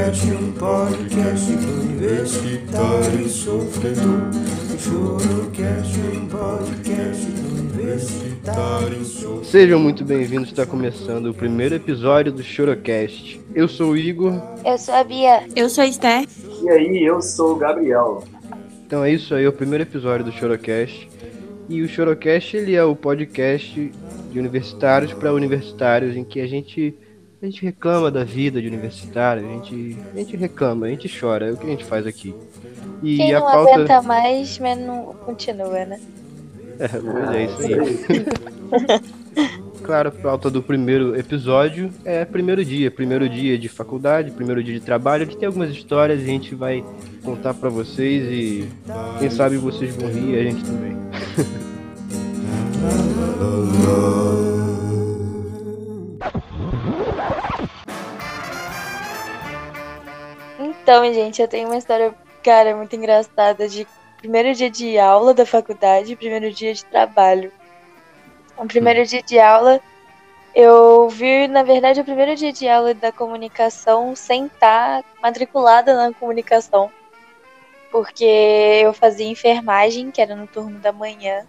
Chorocast, um podcast universitário sofredor. Chorocast, um podcast universitário sofredor. Sejam muito bem-vindos, está começando o primeiro episódio do Chorocast. Eu sou o Igor, Eu sou a Bia. Eu sou a Esther. E aí, eu sou o Gabriel. então é isso aí, é o primeiro episódio do Chorocast. E o Chorocast, ele é o podcast de universitários para universitários, em que a gente, a gente reclama da vida de universitário, a gente, a gente reclama, a gente chora, é o que a gente faz aqui. E Quem a não pauta... aguenta mais, mas não continua, né? É, pois é isso aí. Claro, a pauta do primeiro episódio é primeiro dia, primeiro dia de faculdade, primeiro dia de trabalho. Aqui tem algumas histórias e a gente vai contar pra vocês e quem sabe vocês vão rir e a gente também. Então, gente, eu tenho uma história, cara, muito engraçada de primeiro dia de aula da faculdade e primeiro dia de trabalho. O primeiro dia de aula, eu vi, na verdade, o primeiro dia de aula da comunicação sem estar matriculada na comunicação. Porque eu fazia enfermagem, que era no turno da manhã.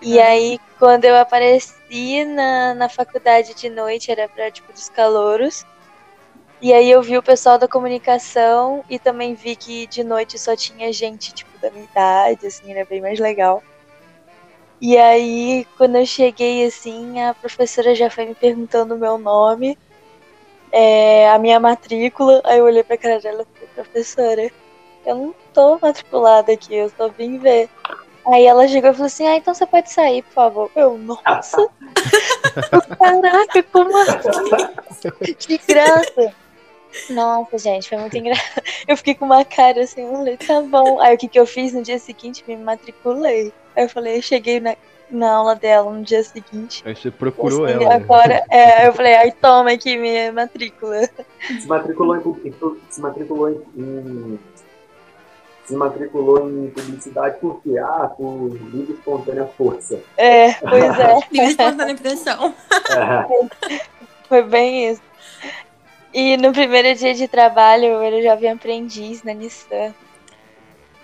E aí, quando eu apareci na, na faculdade de noite, era pra, tipo, dos calouros. E aí eu vi o pessoal da comunicação e também vi que de noite só tinha gente, tipo, da minha idade, assim, era bem mais legal. E aí, quando eu cheguei, assim, a professora já foi me perguntando o meu nome, é, a minha matrícula. Aí eu olhei pra cara dela e falei, professora, eu não tô matriculada aqui, eu só vim ver. Aí ela chegou e falou assim, ah, então você pode sair, por favor. Eu, nossa! Caraca, como assim? De graça! Nossa, gente, foi muito engraçado. Eu fiquei com uma cara assim, eu falei, tá bom. Aí o que, que eu fiz no dia seguinte? Me matriculei. Aí eu falei, eu cheguei na, na aula dela no dia seguinte. Aí você procurou assim, ela. agora, é, aí eu falei, ai, toma aqui minha matrícula. Se matriculou em, se matriculou em, em- se matriculou em publicidade por quê? Ah, por livre espontânea força. É, pois é. Livre espontânea pressão. É. Foi bem isso. E no primeiro dia de trabalho, eu era jovem aprendiz na Nissan.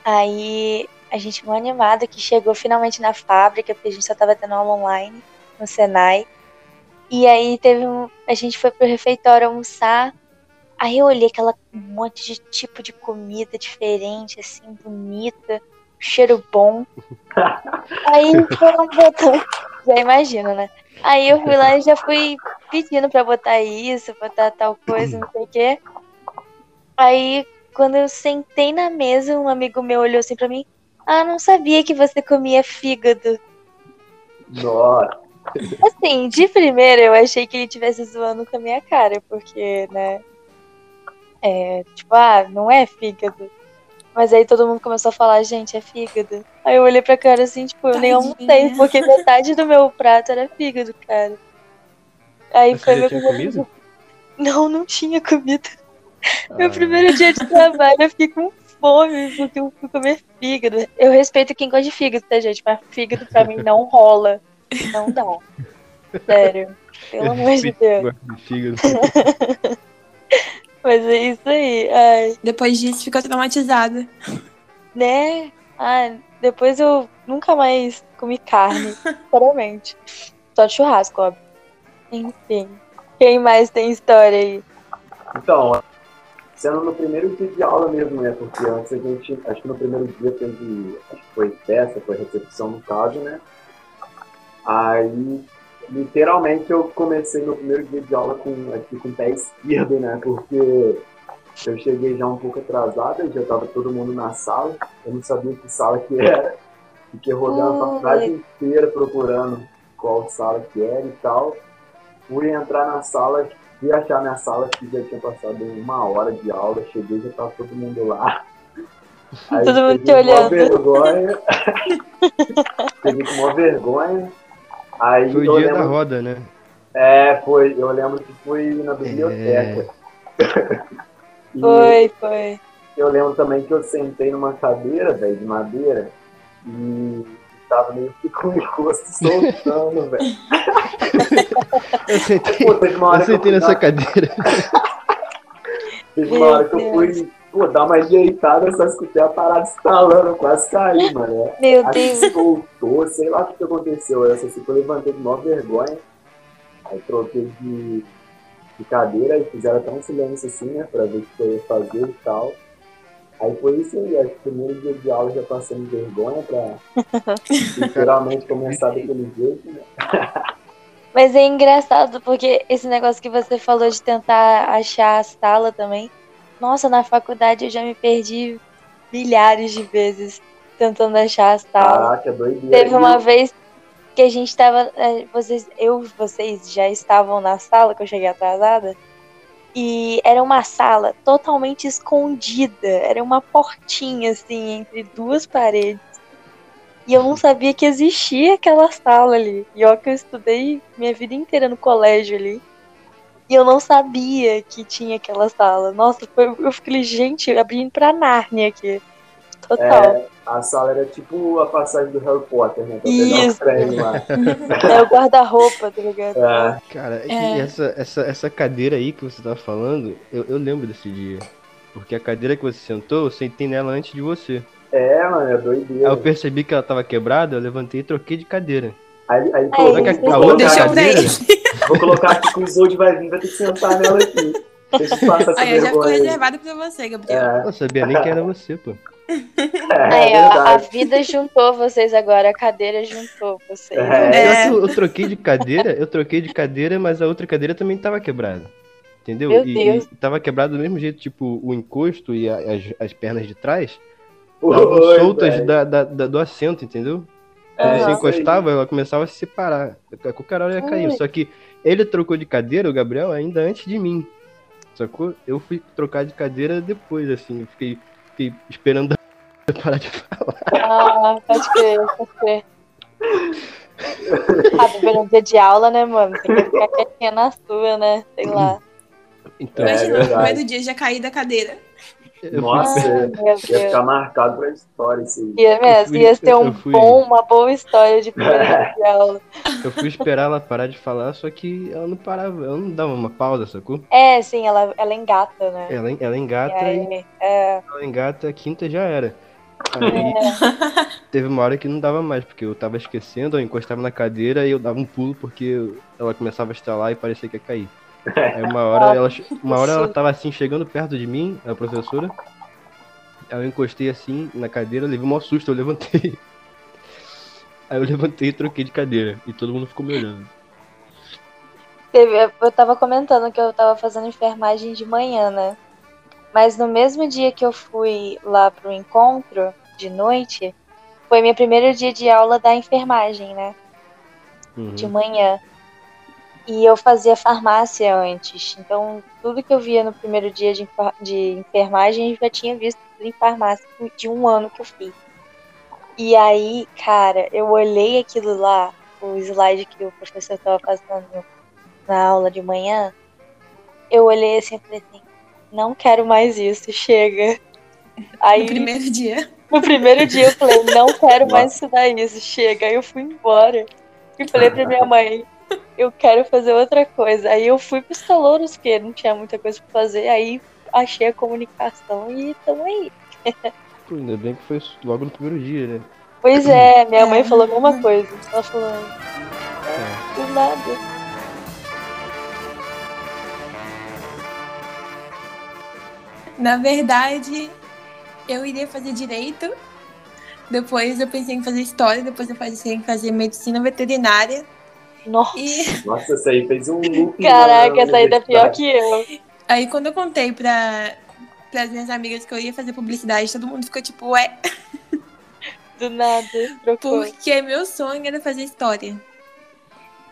Aí a gente muito animada que chegou finalmente na fábrica, porque a gente só tava tendo aula online no Senai. E aí teve um, a gente foi pro refeitório almoçar. Aí eu olhei aquela um monte de tipo de comida diferente, assim, bonita, cheiro bom. Aí foram botando. Já imagina, né? Aí eu fui lá e já fui pedindo pra botar isso, botar tal coisa, não sei o quê. Aí, quando eu sentei na mesa, um amigo meu olhou assim pra mim: Ah, não sabia que você comia fígado. Nossa. Assim, de primeira eu achei que ele estivesse zoando com a minha cara, porque, né? É, tipo, ah, não é fígado. Mas aí todo mundo começou a falar, gente, é fígado. Aí eu olhei pra cara assim, tipo, eu nem almocei, porque metade do meu prato era fígado, cara. Aí Mas foi você meu primeiro comido? Não, não tinha comida. Meu Ah. primeiro dia de trabalho, eu fiquei com fome, porque eu fui comer fígado. Eu respeito quem gosta de fígado, tá, gente? Mas fígado pra mim não rola. Não dá. Sério. Pelo amor de Deus. Gosto de fígado. Mas é isso aí. Ai, Depois disso, ficou traumatizada. né? Ah, depois eu nunca mais comi carne, sinceramente. Só de churrasco, óbvio. Enfim. Quem mais tem história aí? Então, sendo no primeiro dia de aula mesmo, né? Porque antes a gente, acho que no primeiro dia teve, acho que foi festa, foi recepção no caso, né? Aí, literalmente, eu comecei meu primeiro dia de aula com, aqui com o pé esquerdo, né? Porque eu cheguei já um pouco atrasada, já tava todo mundo na sala, eu não sabia que sala que era. Fiquei rodando a faculdade inteira procurando qual sala que era e tal. Fui entrar na sala, fui achar minha sala que já tinha passado uma hora de aula, cheguei já tava todo mundo lá. Aí Todo mundo te olhando. vergonha. peguei com uma vergonha. Aí Foi eu o dia lembro, da roda, né? É, foi, eu lembro que fui na biblioteca. E Foi, foi. eu lembro também que eu sentei numa cadeira, velho, de madeira, e tava meio que com o encosto soltando, velho. Eu sentei, Pô, teve uma hora eu que eu sentei fui nessa dar- cadeira. Teve uma hora que eu fui, pô, dar uma ajeitada, só escutei a parada estalando, eu quase caí, mano. Meu que Deus. soltou, sei lá o que que aconteceu. Eu que eu levantei de maior vergonha. Aí troquei de, de cadeira e fizeram até um silêncio assim, né? Pra ver o que eu ia fazer e tal. Aí foi isso aí, acho que o primeiro dia de aula já passando vergonha pra literalmente começar daquele jeito, né? Mas é engraçado porque esse negócio que você falou de tentar achar a sala também. Nossa, na faculdade eu já me perdi milhares de vezes tentando achar a sala. Caraca, é doideira. Teve uma vez que a gente tava. eh, Vocês, eu e vocês já estavam na sala que eu cheguei atrasada. E era uma sala totalmente escondida. Era uma portinha, assim, entre duas paredes. E eu não sabia que existia aquela sala ali. E ó, que eu estudei minha vida inteira no colégio ali. E eu não sabia que tinha aquela sala. Nossa, foi- eu fiquei, gente, abrindo pra Nárnia aqui. Total. É, a sala era tipo a passagem do Harry Potter, né? Pra pegar o Isso. trem lá. É, o guarda-roupa, tá ligado? É, Cara, e É. essa, essa, essa cadeira aí que você tá falando, eu, eu lembro desse dia. Porque a cadeira que você sentou, eu sentei nela antes de você. é, mano, é Aí doideira. eu percebi que ela tava quebrada, eu levantei e troquei de cadeira. Aí, aí, pô, Aí, vou, Só que a, a colocar outra cadeira. Vou colocar aqui que o Isolde vai vir, vai ter que sentar nela aqui. Deixa eu passar essa Aí eu já ficou aí. reservado pra você, Gabriel. É, eu não sabia nem que era você, pô. É, Aí, ó, a vida juntou vocês agora, a cadeira juntou vocês. É. Pior É. que eu, eu troquei de cadeira, eu troquei de cadeira, mas a outra cadeira também tava quebrada. Entendeu? Meu e, Deus. e tava quebrado do mesmo jeito, tipo, o encosto e a- as, as pernas de trás estavam soltas da, da- da- do assento, entendeu? É, Quando isso você encostava, ela começava a se separar. A qualquer hora ia cair. Só que ele trocou de cadeira, o Gabriel, ainda antes de mim. Sacou? Eu fui trocar de cadeira depois, assim. Eu fiquei, fiquei esperando a parar de falar. Ah, pode crer, pode crer. Ah, um dia de aula, né, mano? Tem que ficar quietinha na sua, né? Sei lá. Então, É, Imagina, no verdade. primeiro dia já caí da cadeira. Nossa, ia ficar marcado pra história isso aí. Ia mesmo, ia ser um fui- bom, uma boa história de primeiro dia de aula. eu fui esperar ela parar de falar, só que ela não parava, ela não dava uma pausa, sacou? É, sim, ela, ela engata, né? Ela, ela E engata e aí, é, ela engata, a quinta já era. Aí teve uma hora que não dava mais, porque eu tava esquecendo, eu encostava na cadeira e eu dava um pulo porque ela começava a estalar e parecia que ia cair. Aí uma hora ela, uma hora ela tava assim, chegando perto de mim, a professora. Aí eu encostei assim na cadeira, levei um maior susto, eu levantei. Aí eu levantei e troquei de cadeira. E todo mundo ficou me olhando. Teve- eu tava comentando que eu tava fazendo enfermagem de manhã, né? Mas no mesmo dia que eu fui lá pro encontro, de noite, foi meu primeiro dia de aula da enfermagem, né? Uhum. De manhã. E eu fazia farmácia antes. Então, tudo que eu via no primeiro dia de, de enfermagem, eu já tinha visto tudo em farmácia de um ano que eu fiz. E aí, cara, eu olhei aquilo lá, o slide que o professor tava fazendo na aula de manhã. Eu olhei assim e falei assim, não quero mais isso, chega. Aí, No primeiro dia. No primeiro dia eu falei, não quero mais estudar isso, chega. Aí eu fui embora. E falei pra minha mãe, eu quero fazer outra coisa. Aí eu fui pros calouros, porque não tinha muita coisa pra fazer. Aí achei a comunicação e tamo aí. Pô, ainda bem que foi logo no primeiro dia, né? Pois é, minha mãe É. falou a mesma coisa. Ela falou, é, do nada. Na verdade, eu iria fazer direito. Depois eu pensei em fazer história. Depois eu pensei em fazer medicina veterinária. Nossa, E Nossa, isso aí fez um loop. caraca, essa ainda é pior que eu. aí quando eu contei pra, pras minhas amigas que eu ia fazer publicidade, todo mundo ficou tipo, ué, Do nada, trocou. porque meu sonho era fazer história.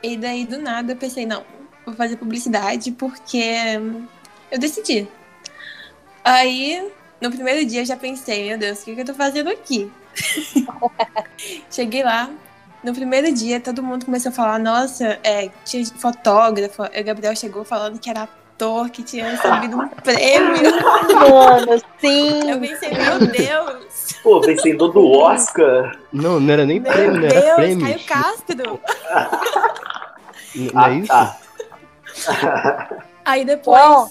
E daí do nada eu pensei, não, vou fazer publicidade porque eu decidi. Aí, no primeiro dia eu já pensei, meu Deus, o que, que eu tô fazendo aqui? Cheguei lá, no primeiro dia todo mundo começou a falar, nossa, é, tinha fotógrafo, o Gabriel chegou falando que era ator, que tinha recebido um prêmio. Mano, Eu sim. pensei, meu Deus, Pô, vencedor do Oscar. Não, não era nem meu prêmio, né? Era Deus, prêmio. Caio Castro. Não é isso? Ah, Aí depois. Uau.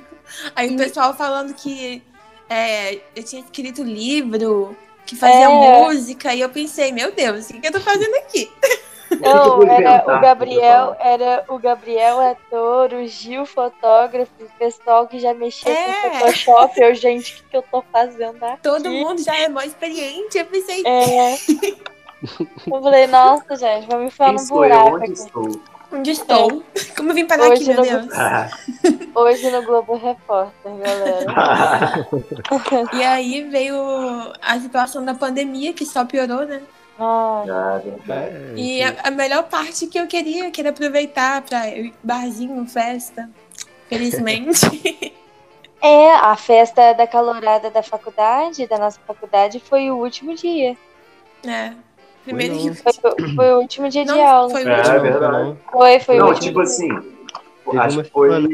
Aí o pessoal falando que é, eu tinha escrito livro, que fazia É. música, e eu pensei, meu Deus, o que que eu tô fazendo aqui? Não, era o Gabriel, era o Gabriel ator, o Gil fotógrafo, o pessoal que já mexia É. com Photoshop, eu, gente, o que, que eu tô fazendo aqui? Todo mundo já é mó experiente. Eu pensei, É. Eu falei, nossa, gente, vou me enfiar Quem no sou eu? buraco Onde aqui. estou? Onde estou? Como eu vim parar Hoje aqui, meu Deus? Ah, Hoje no Globo Repórter, galera. E aí veio a situação da pandemia, que só piorou, né? Ah, verdade. É, E a, a melhor parte que eu queria, que era aproveitar pra ir barzinho, festa. Felizmente. É, a festa da calorada da faculdade, da nossa faculdade, foi o último dia. é. Primeiro. Foi, o- foi o último dia de Não, aula. foi o É, verdade. Foi, foi o Não, último tipo dia. assim, Teve acho que foi, semana.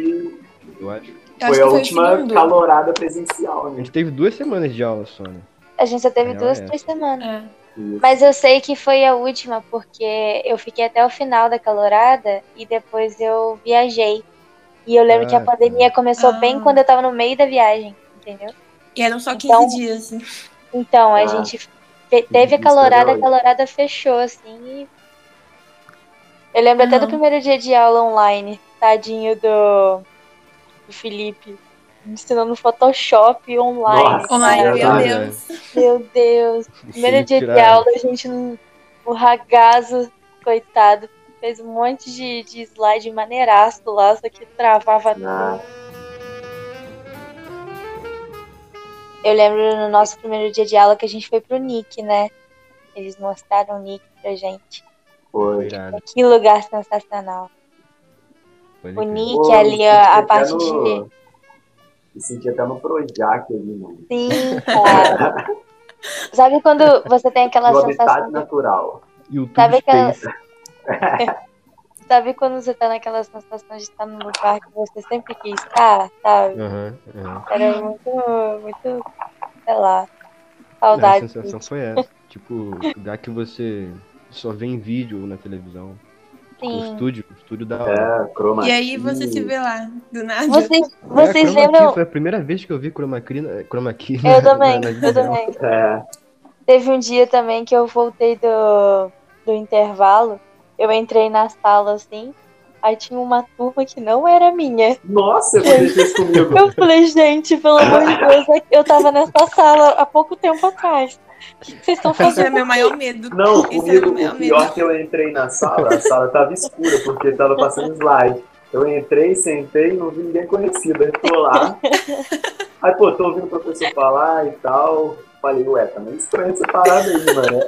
eu acho. Eu foi acho a última o segundo. calorada presencial, A né? gente teve duas semanas de aula só, né? A gente só teve Real duas, é. três semanas. É. Mas eu sei que foi a última, porque eu fiquei até o final da calorada e depois eu viajei. E eu lembro que a Ah, pandemia começou Ah. bem quando eu tava no meio da viagem, entendeu? E eram só 15 Então- dias. assim. Então, a Ah. gente fe- teve a calorada, a calorada fechou, assim. e- Eu lembro até do primeiro dia de aula online, tadinho do, do Felipe, ensinando Photoshop online. Nossa. Online, meu. Deus. Meu Deus. Primeiro Sim, dia de aula, a gente, não- o ragazo, coitado, fez um monte de, de slide maneiraço lá, só que travava tudo. Eu lembro no nosso primeiro dia de aula que a gente foi pro Nick, né? Eles mostraram o Nick pra gente. Foi. Que lugar sensacional. pode O. Nick Pô, ali, me a, a parte no- de. Me senti até no Projac ali, mano. Sim, cara. Sabe quando você tem aquela No sensação natural. YouTube Sabe aquela-. Sabe quando você tá naquela sensação de estar num lugar que você sempre quis estar, sabe? Aham, aham. Era muito, muito, sei lá, Não, A saudade. sensação foi essa. Tipo, lugar que você só vê em vídeo ou na televisão. O Sim. estúdio, o estúdio da hora. É, croma E aí você se vê lá, do nada. Vocês, É, vocês key, lembram? Foi a primeira vez que eu vi chroma key, na- chroma key Eu na- também, na- na eu também. É, Teve um dia também que eu voltei do, do intervalo, eu entrei na sala assim, aí tinha uma turma que não era minha. Nossa, aconteceu isso comigo. Eu falei, gente, pelo amor de Deus, eu tava nessa sala há pouco tempo atrás. O que vocês estão Esse era fazendo? meu maior medo. Não, comigo, o meu o pior medo. é que eu entrei na sala, a sala tava escura, porque tava passando slide. Eu entrei, sentei, não vi ninguém conhecido. Aí tô lá. Aí, pô, tô ouvindo o professor falar e tal. Falei, ué, tá meio estranho essa parada aí, mano.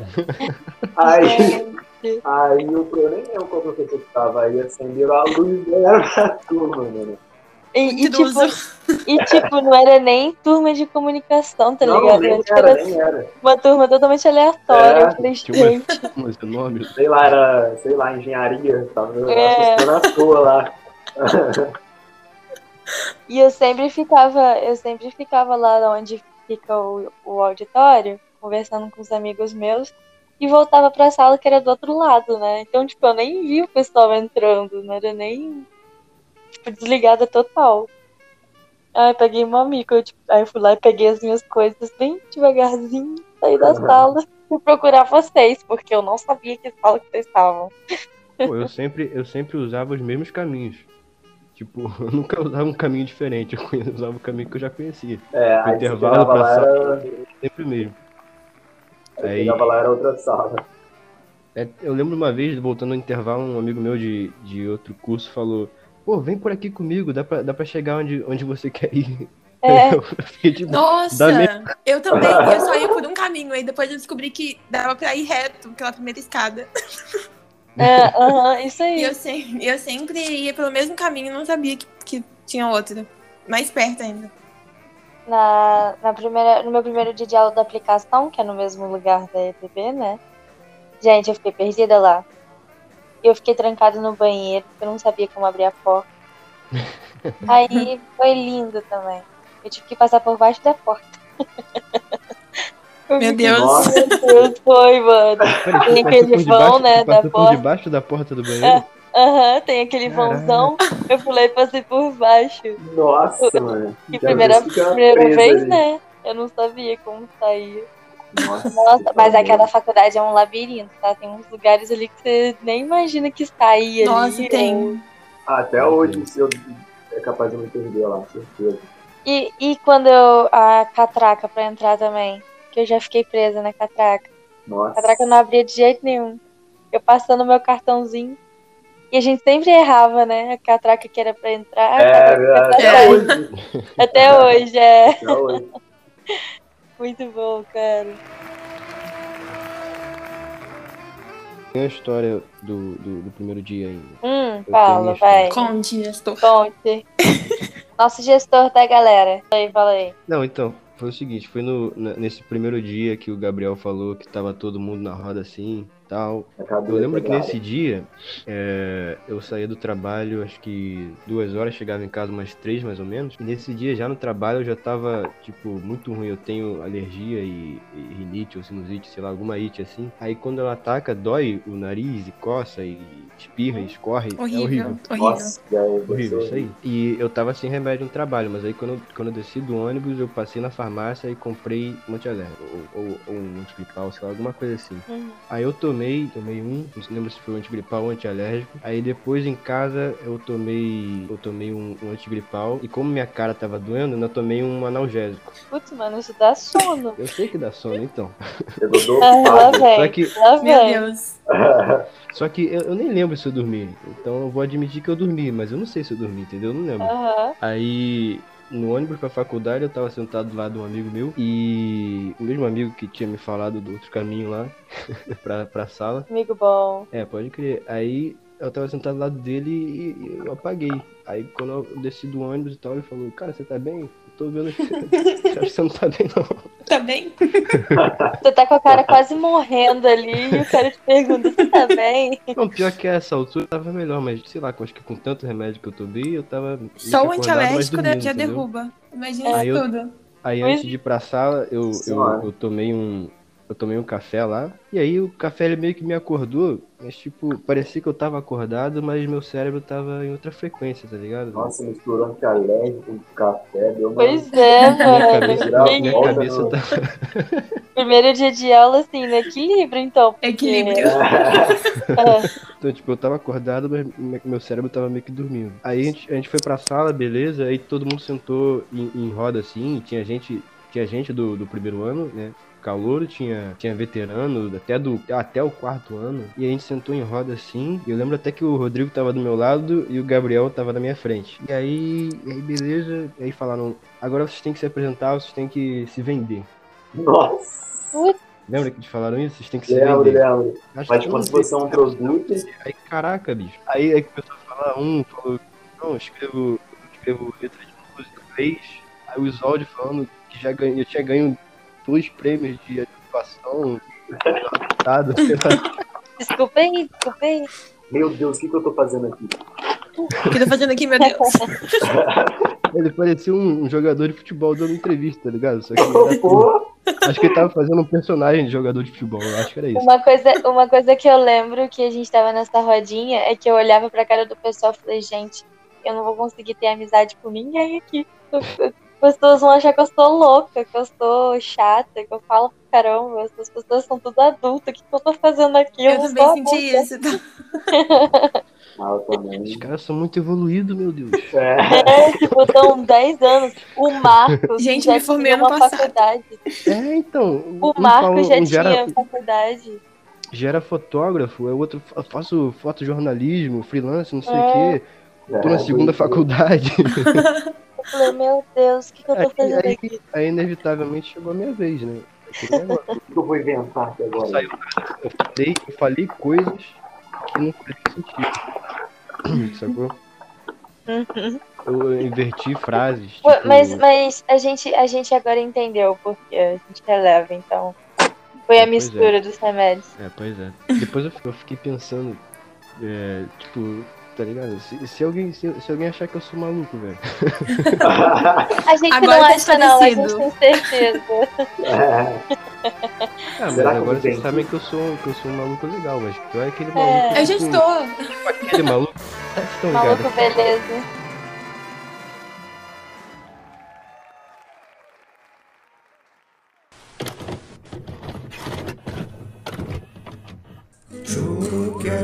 Aí, Gente, aí eu, eu nem lembro qual professor que tava aí, acenderam a luz e era pra turma, mano. E, e, tipo, e tipo, não era nem turma de comunicação, tá Não, ligado? nem Era, era, nem era. uma turma totalmente aleatória. É, eu falei, gente, é nome? Sei lá, era, sei lá, engenharia, tava É. assustando toa lá. E eu sempre ficava, eu sempre ficava lá onde fica o, o auditório, conversando com os amigos meus, e voltava pra sala que era do outro lado, né? Então, tipo, eu nem vi o pessoal entrando, não era nem tipo, desligada total. Aí eu peguei uma amiga, eu, tipo, aí eu fui lá e peguei as minhas coisas bem devagarzinho, saí da sala, fui procurar vocês, porque eu não sabia que sala que vocês estavam. Pô, eu sempre, eu sempre usava os mesmos caminhos. Tipo, eu nunca usava um caminho diferente, eu usava o caminho que eu já conhecia. É, O intervalo pra lá, sala. era, Sempre o mesmo. aí Aí- chegava lá, era outra sala. É, eu lembro uma vez, voltando ao intervalo, um amigo meu de, de outro curso falou: Pô, vem por aqui comigo, dá pra, dá pra chegar onde, onde você quer ir. É, Eu fiquei tipo, Nossa, Dá eu também. Eu só ia por um caminho, aí depois eu descobri que dava pra ir reto pela primeira escada. É, aham, isso E aí. eu, se- eu sempre ia pelo mesmo caminho, não sabia que, que tinha outra. Mais perto ainda. na, na primeira, no meu primeiro dia de aula da aplicação, que é no mesmo lugar da ETB, né? Gente, eu fiquei perdida lá. Eu fiquei trancada no banheiro, porque eu não sabia como abrir a porta. Aí foi lindo também. Eu tive que passar por baixo da porta. Eu Meu Deus. Nossa. Meu Deus, foi, mano. Tem aquele por vão, debaixo- né, da porta. debaixo da porta do banheiro? Aham, tem aquele Caraca. vãozão. Eu pulei e passei por baixo. Nossa, mano. E Já primeira, primeira vez, ali. né? Eu não sabia como sair. Nossa, Nossa, mas aquela faculdade é um labirinto, tá? Tem uns lugares ali que você nem imagina que sair ali. Nossa, tem. Ah, Até hoje, se eu é capaz de me perder lá, certeza. E, e quando eu. A catraca pra entrar também. Que eu já fiquei presa na catraca. A Nossa. catraca não abria de jeito nenhum. Eu passando meu cartãozinho. E a gente sempre errava, né? A catraca que era pra entrar. a É, até hoje. Até hoje, é. Até hoje. Muito bom, cara. Tem a história do, do, do primeiro dia ainda. Hum, tenho fala, vai. Conte, gestor. Conte. Nosso gestor da galera. Fala aí, fala aí. Não, então, foi o seguinte, foi no, nesse primeiro dia que o Gabriel falou que tava todo mundo na roda assim, tal. Acabou Eu lembro de que nesse dia, é, eu saía do trabalho, acho que duas horas, chegava em casa umas três mais ou menos. E nesse dia, já no trabalho, eu já tava, tipo, muito ruim. Eu tenho alergia e, e rinite ou sinusite, sei lá, alguma it assim. Aí quando ela ataca, dói o nariz e coça e espirra e escorre. É Horrível, horrível. horrível. Nossa, é Horrível, isso aí. E eu tava sem remédio no trabalho, mas aí quando eu, quando eu desci do ônibus, eu passei na farmácia e comprei um antialérgico, ou, ou, ou um antigripal, sei lá, alguma coisa assim. Uhum. Aí eu tomei, tomei um, não se lembro se foi um antigripal ou antialérgico. Aí depois em casa eu tomei, eu tomei um, um antigripal e como minha cara tava doendo, eu ainda tomei um analgésico. Putz, mano, isso dá sono. Eu sei que dá sono, então. Pegou Ah, lá. Só que, Lá Meu. Deus. só que eu, eu nem lembro se eu dormi. Então eu vou admitir que eu dormi, mas eu não sei se eu dormi, entendeu? Eu não lembro. Aham. Aí, no ônibus pra faculdade, eu tava sentado do lado de um amigo meu. E o mesmo amigo que tinha me falado do outro caminho lá, pra, pra sala. Amigo bom. É, pode crer. Aí, eu tava sentado do lado dele e, e eu apaguei. Aí, quando eu desci do ônibus e tal, ele falou: Cara, você tá bem? Eu tô vendo que você não tá bem, não. Tá bem? Você tá com a cara quase morrendo ali e o cara te pergunta: Você tá bem? Não, pior que essa altura eu tava melhor, mas sei lá, acho que com tanto remédio que eu tomei, eu tava. Só o antialérgico dormindo, já entendeu? derruba. Imagina Aí isso eu- tudo. Aí antes de ir pra sala, eu, eu, eu tomei um. Eu tomei um café lá. E aí o café ele meio que me acordou. Mas tipo, parecia que eu tava acordado, mas meu cérebro tava em outra frequência, tá ligado? Nossa, misturou antialérgico com café, deu uma... Pois é, Minha mano. cabeça, Tirar a Que minha volta cabeça tá. Primeiro dia de aula, assim, no equilíbrio, então. porque- Equilíbrio. É. Então, tipo, eu tava acordado, mas me- meu cérebro tava meio que dormindo. Aí a gente, a gente foi pra sala, beleza, aí todo mundo sentou em, em roda assim, tinha gente, tinha gente do, do primeiro ano, né? Calouro, tinha, tinha veterano, até, do, até o quarto ano. E a gente sentou em roda assim. E eu lembro até que o Rodrigo tava do meu lado e o Gabriel tava na minha frente. E aí, e aí beleza. E aí falaram: agora vocês têm que se apresentar, vocês têm que se vender. Nossa, Lembra que te falaram isso? Vocês têm que se lembro, vender. lembro. Acho Mas que se sei. fosse um produto, Aí, caraca, bicho. Aí, aí começou a falar, um falou, não, eu escrevo, eu escrevo letra de música em inglês. Aí o Isolde falando que já ganhei, eu tinha ganho dois prêmios de atuação. Dado. Desculpa aí, desculpa aí. meu Deus, o que, que eu tô fazendo aqui? O que eu tô fazendo aqui, meu Deus? Ele parecia um, um jogador de futebol dando entrevista, tá ligado? Só que ele era- Pô, acho que ele tava fazendo um personagem de jogador de futebol, eu acho que era isso. Uma coisa, uma coisa que eu lembro que a gente tava nessa rodinha é que eu olhava pra cara do pessoal e falei, gente, eu não vou conseguir ter amizade com ninguém aqui. Pessoas vão achar que eu sou louca, que eu sou chata, que eu falo pra caramba. As pessoas são tudo adultas. O que, que eu tô fazendo aqui? Eu não também sou senti adulta. isso. Eu. Os caras são muito evoluídos, meu Deus. É, É, tipo, estão 10 anos. O Marcos Gente, já me formei tinha uma passado. faculdade. É, então. O um Marcos já um tinha era- faculdade. já era fotógrafo, é outro fa- faço fotojornalismo, freelance, não sei o É. quê. Tô na é, segunda faculdade. Eu falei, meu Deus, o que, que eu tô Aí, fazendo aí, aqui? aí, inevitavelmente chegou a minha vez, né? O que eu vou inventar aqui agora? Saiu, eu, falei, eu falei coisas que não faziam sentido. Sacou? Uhum. Eu inverti frases. Tipo, Mas, mas a, gente, a gente agora entendeu porque a gente releva, então. Foi É, a pois mistura dos remédios. É, pois é. Depois eu, eu fiquei pensando, é, tipo, tá ligado? Se, se alguém, se, se alguém achar que eu sou maluco, velho. A gente Agora não tá acha, não, a gente tem certeza. É, Ah, mas agora vocês sabem que eu sou, que eu sou um maluco legal, mas pior é aquele É. maluco. Eu já assim, estou. tipo Aquele maluco. Vocês estão Maluco, beleza.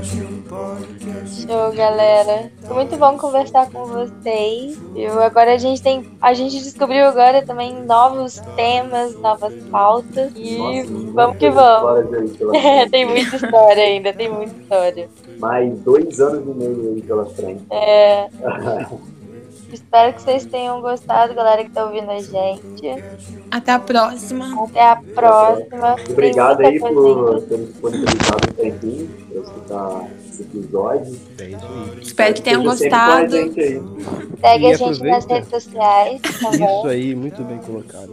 Show, galera. Foi muito bom conversar com vocês. Viu? Agora a gente tem. A gente descobriu agora também novos temas, novas pautas. E nossa, vamos que vamos. aí tem muita história ainda, tem muita história. Mais dois anos e meio aí pela frente. É, espero que vocês tenham gostado, galera que tá ouvindo a gente. Até a próxima. Até a próxima. Obrigado aí por ter disponibilizado um tempinho pra escutar esse episódio. Espero que tenham gostado. Segue a gente nas redes sociais, tá Isso aí, muito bem colocado.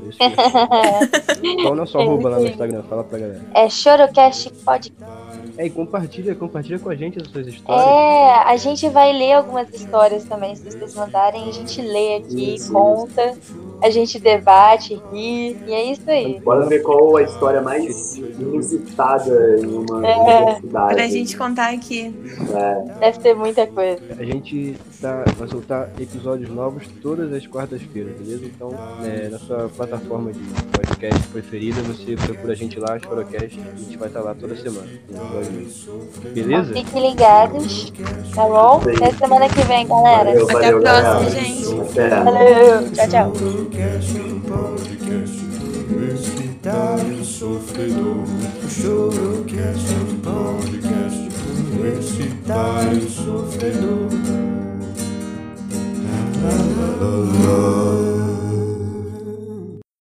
Qual o nosso arroba lá no Instagram? Fala pra galera. É Chorocast Podcast. É, e compartilha, compartilha com a gente as suas histórias. É, a gente vai ler algumas histórias também, se vocês mandarem, a gente lê aqui, Isso, conta, a gente debate, ri, e é isso aí. Bora ver qual a história mais inusitada em uma É. universidade. Pra gente contar aqui. Deve ter muita coisa. A gente tá, vai soltar episódios novos todas as quartas-feiras, beleza? Então, é, na sua plataforma de podcast preferida, você procura a gente lá, Chorocast, a gente vai estar lá toda semana. novo. Beleza? Fiquem ligados, tá bom? Sim. Até semana que vem, galera. Valeu, Até valeu, a próxima, galera. gente. Até. Valeu, tchau, tchau. Podcast universitário sofredor. O Chorocast, um podcast universitário sofredor. La, la, la, la, la.